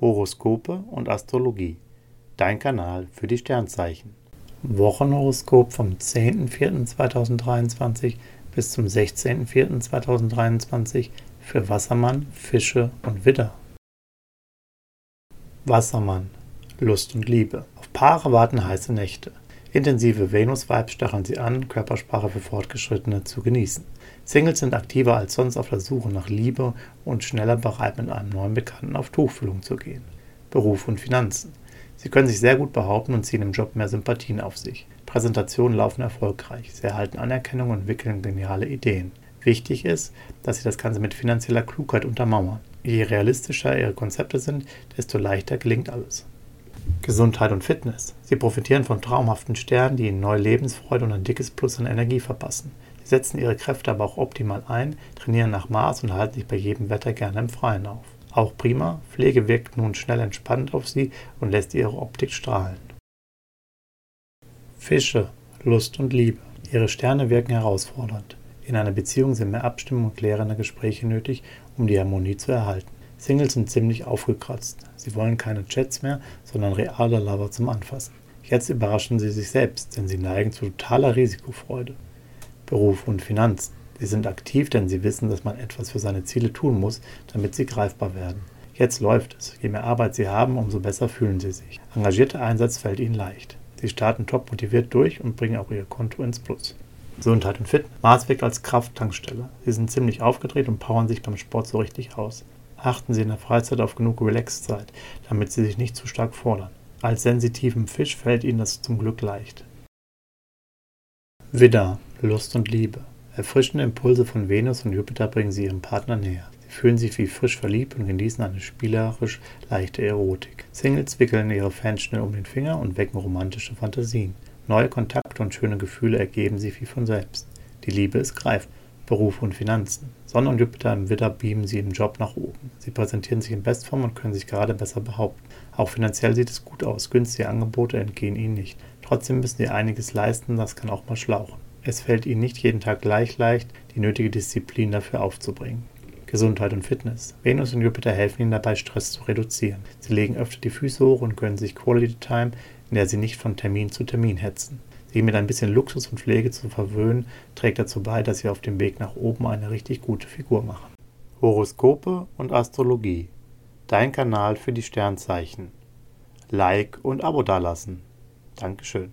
Horoskope und Astrologie. Dein Kanal für die Sternzeichen. Wochenhoroskop vom 10.04.2023 bis zum 16.04.2023 für Wassermann, Fische und Widder. Wassermann. Lust und Liebe. Auf Paare warten heiße Nächte. Intensive Venus-Vibes stacheln sie an, Körpersprache für Fortgeschrittene zu genießen. Singles sind aktiver als sonst auf der Suche nach Liebe und schneller bereit, mit einem neuen Bekannten auf Tuchfühlung zu gehen. Beruf und Finanzen. Sie können sich sehr gut behaupten und ziehen im Job mehr Sympathien auf sich. Präsentationen laufen erfolgreich. Sie erhalten Anerkennung und entwickeln geniale Ideen. Wichtig ist, dass Sie das Ganze mit finanzieller Klugheit untermauern. Je realistischer Ihre Konzepte sind, desto leichter gelingt alles. Gesundheit und Fitness. Sie profitieren von traumhaften Sternen, die Ihnen neue Lebensfreude und ein dickes Plus an Energie verpassen setzen ihre Kräfte aber auch optimal ein, trainieren nach Maß und halten sich bei jedem Wetter gerne im Freien auf. Auch prima, Pflege wirkt nun schnell entspannt auf sie und lässt ihre Optik strahlen. Fische, Lust und Liebe. Ihre Sterne wirken herausfordernd. In einer Beziehung sind mehr Abstimmung und klärende Gespräche nötig, um die Harmonie zu erhalten. Singles sind ziemlich aufgekratzt. Sie wollen keine Chats mehr, sondern reale Lover zum Anfassen. Jetzt überraschen sie sich selbst, denn sie neigen zu totaler Risikofreude. Beruf und Finanzen. Sie sind aktiv, denn sie wissen, dass man etwas für seine Ziele tun muss, damit sie greifbar werden. Jetzt läuft es. Je mehr Arbeit sie haben, umso besser fühlen sie sich. Engagierter Einsatz fällt ihnen leicht. Sie starten top motiviert durch und bringen auch ihr Konto ins Plus. Gesundheit und Fitness. Mars wirkt als Krafttankstelle. Sie sind ziemlich aufgedreht und powern sich beim Sport so richtig aus. Achten Sie in der Freizeit auf genug Relaxzeit, damit Sie sich nicht zu stark fordern. Als sensitiven Fisch fällt Ihnen das zum Glück leicht. Widder, Lust und Liebe. Erfrischende Impulse von Venus und Jupiter bringen sie ihrem Partner näher. Sie fühlen sich wie frisch verliebt und genießen eine spielerisch leichte Erotik. Singles wickeln ihre Fans schnell um den Finger und wecken romantische Fantasien. Neue Kontakte und schöne Gefühle ergeben sich wie von selbst. Die Liebe ist greifbar. Beruf und Finanzen. Sonne und Jupiter im Widder beamen sie im Job nach oben. Sie präsentieren sich in Bestform und können sich gerade besser behaupten. Auch finanziell sieht es gut aus. Günstige Angebote entgehen ihnen nicht. Trotzdem müssen sie einiges leisten, das kann auch mal schlauchen. Es fällt ihnen nicht jeden Tag gleich leicht, die nötige Disziplin dafür aufzubringen. Gesundheit und Fitness. Venus und Jupiter helfen ihnen dabei, Stress zu reduzieren. Sie legen öfter die Füße hoch und gönnen sich Quality Time, in der sie nicht von Termin zu Termin hetzen. Sie mit ein bisschen Luxus und Pflege zu verwöhnen, trägt dazu bei, dass sie auf dem Weg nach oben eine richtig gute Figur machen. Horoskope und Astrologie. Dein Kanal für die Sternzeichen. Like und Abo dalassen. Dankeschön.